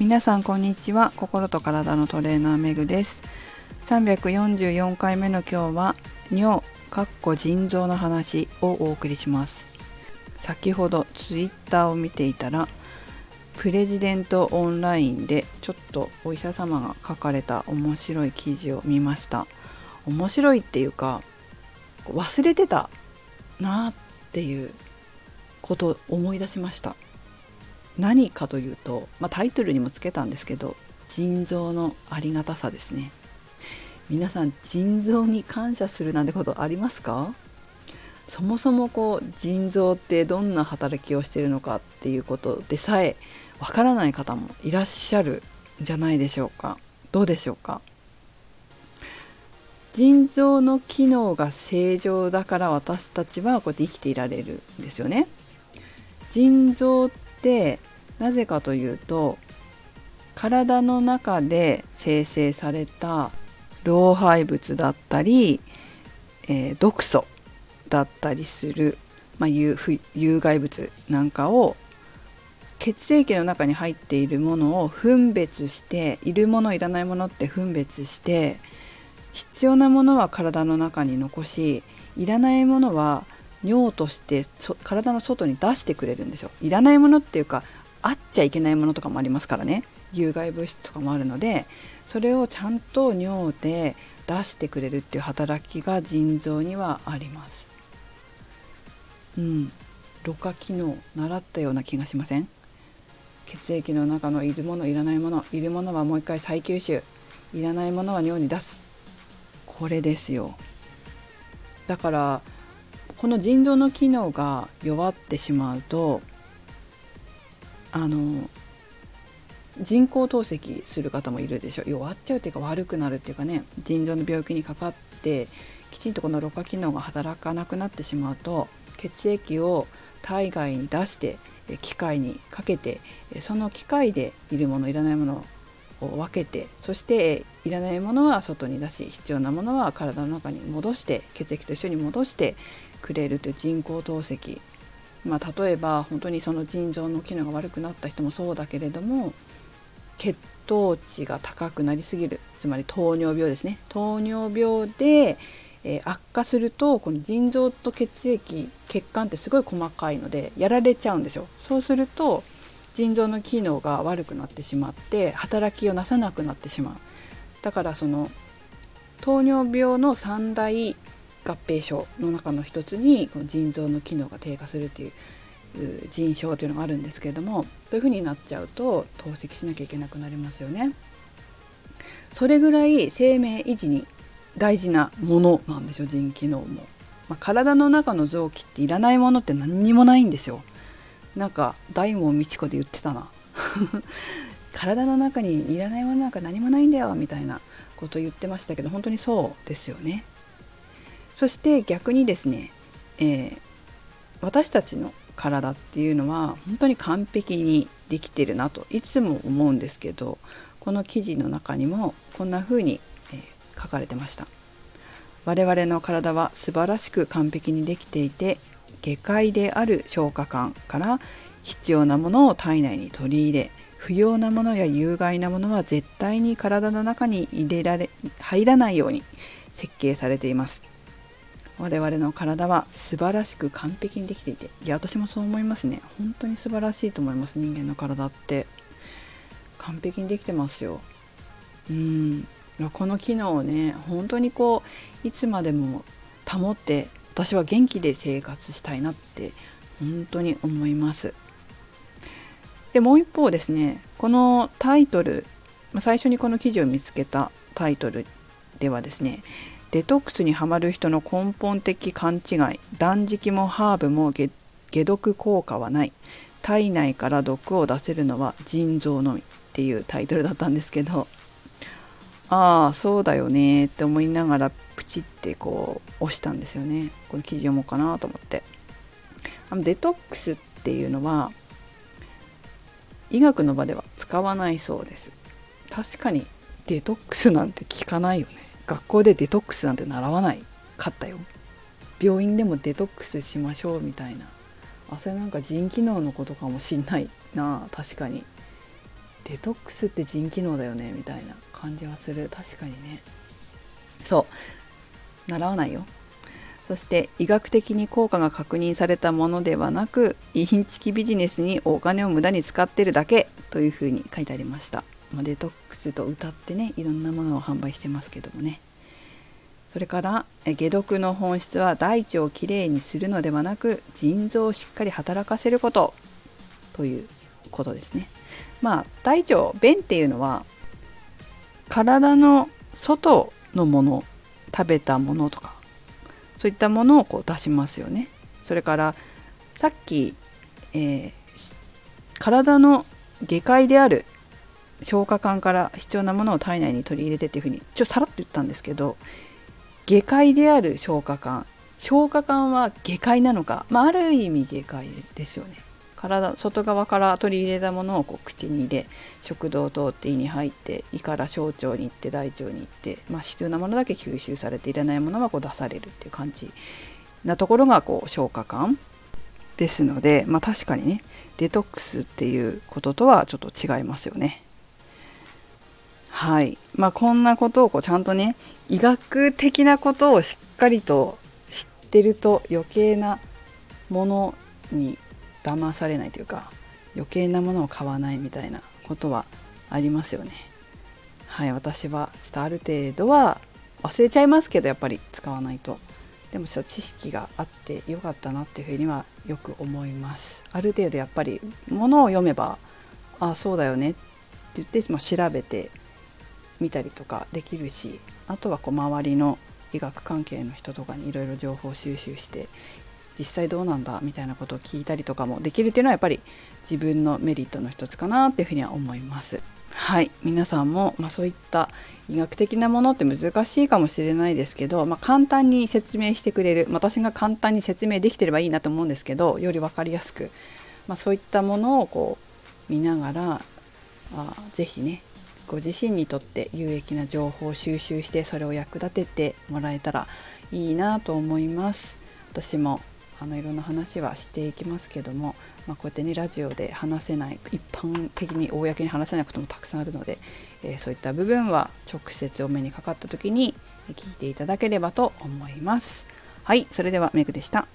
皆さんこんにちは。心と体のトレーナーめぐです。344回目の今日は尿かっこ腎臓の話をお送りします。先ほどツイッターを見ていたらプレジデントオンラインでちょっとお医者様が書かれた面白い記事を見ました。面白いっていうか忘れてたなっていうことを思い出しました。何かというと、まあ、タイトルにもつけたんですけど腎臓のありがたさですね。皆さん腎臓に感謝するなんてことありますか？そもそもこう腎臓ってどんな働きをしているのかっていうことでさえわからない方もいらっしゃるんじゃないでしょうか。どうでしょうか？腎臓の機能が正常だから私たちはこうやって生きていられるんですよね。腎臓ってなぜかというと体の中で生成された老廃物だったり、えー、毒素だったりする、まあ、有有害物なんかを血液の中に入っているものを分別しているものいらないものって分別して必要なものは体の中に残しいらないものは尿として体の外に出してくれるんですよ。いらないものっていうかあっちゃいけないものとかもありますからね。有害物質とかもあるのでそれをちゃんと尿で出してくれるっていう働きが腎臓にはあります。うん。ろ過機能習ったような気がしません？血液の中のいるものいらないものいるものはもう一回再吸収。いらないものは尿に出す。これですよ。だからこの腎臓の機能が弱ってしまうとあの人工透析する方もいるでしょ。弱っちゃうっていうか悪くなるっていうかね腎臓の病気にかかってきちんとこのろ過機能が働かなくなってしまうと血液を体外に出して機械にかけてその機械でいるものいらないものを分けてそしていらないものは外に出し必要なものは体の中に戻して血液と一緒に戻してくれるという人工透析まあ、例えば本当にその腎臓の機能が悪くなった人もそうだけれども血糖値が高くなりすぎるつまり糖尿病ですね。糖尿病で、えー、悪化するとこの腎臓と血液血管ってすごい細かいのでやられちゃうんですよ。そうすると腎臓の機能が悪くなってしまって働きをなさなくなってしまう。だからその糖尿病の三大合併症の中の一つにこの腎臓の機能が低下するっていう腎症というのがあるんですけれどもそういうふうになっちゃうと透析しなきゃいけなくなりますよね。それぐらい生命維持に大事なものなんですよ腎機能も。まあ、体の中の臓器っていらないものって何にもないんですよ。なんか大門みち子で言ってたな。体の中にいらないものなんか何もないんだよみたいなこと言ってましたけど本当にそうですよね。そして逆にですね、えー、私たちの体っていうのは本当に完璧にできてるなといつも思うんですけどこの記事の中にもこんな風に、えー、書かれてました。我々の体は素晴らしく完璧にできていて下界である消化管から必要なものを体内に取り入れ不要なものや有害なものは絶対に体の中に入れられ入らないように設計されています。我々の体は素晴らしく完璧にできていていや私もそう思いますね。本当に素晴らしいと思います人間の体って。完璧にできてますよ。うん。この機能をね本当にこういつまでも保って私は元気で生活したいなって本当に思います。でもう一方ですねこのタイトル最初にこの記事を見つけたタイトルではですねデトックスにはまる人の根本的勘違い断食もハーブも解毒効果はない。体内から毒を出せるのは腎臓のみっていうタイトルだったんですけど。ああそうだよねって思いながらプチってこう押したんですよね。この記事読もうかなと思って。あのデトックスっていうのは医学の場では使わないそうです。確かにデトックスなんて聞かないよね。学校でデトックスなんて習わない？かったよ。病院でもデトックスしましょうみたいな。あそれなんか腎機能のことかもしんないな。確かに。デトックスって腎機能だよねみたいな感じはする。確かにね。そう。習わないよ。そして医学的に効果が確認されたものではなくインチキビジネスにお金を無駄に使ってるだけというふうに書いてありました、まあ、デトックスと歌ってねいろんなものを販売してますけどもね。それから解毒の本質は大腸をきれいにするのではなく腎臓をしっかり働かせること。ということですね。まあ大腸便っていうのは体の外のもの食べたものとかそういったものをこう出しますよね。それからさっき、えー、体の下界である消化管から必要なものを体内に取り入れてっていうふうにちょっとさらっと言ったんですけど下界である消化管。消化管は下界なのか、まあ、ある意味下界ですよね。体外側から取り入れたものをこう口に入れ食道を通って胃に入って胃から小腸に行って大腸に行って、まあ、必要なものだけ吸収されていらないものはこう出されるっていう感じなところがこう消化管。ですので、まあ、確かにねデトックスっていうこととはちょっと違いますよね。はい。まあ、こんなことをこうちゃんとね医学的なことをしっかりと知ってると余計なものに騙されないというか余計なものを買わないみたいなことはありますよね。はい私はちょっとある程度は忘れちゃいますけどやっぱり使わないと。でもちょっと知識があってよかったなっていうふうにはよく思います。ある程度やっぱりものを読めばあそうだよねって言って、まあ、調べて見たりとかできるしあとはこう周りの医学関係の人とかにいろいろ情報収集して実際どうなんだみたいなことを聞いたりとかもできるっていうのはやっぱり自分のメリットの一つかなっていうふうには思います。はい皆さんも、まあ、そういった医学的なものって難しいかもしれないですけど、まあ、簡単に説明してくれる私が簡単に説明できてればいいなと思うんですけどより分かりやすく、まあ、そういったものをこう見ながらあ是非ねご自身にとって有益な情報を収集してそれを役立ててもらえたらいいなと思います私もあのいろんな話はしていきますけども、まあ、こうやってねラジオで話せない一般的に公に話せないこともたくさんあるので、えー、そういった部分は直接お目にかかった時に聞いていただければと思います。はいそれではメグでした。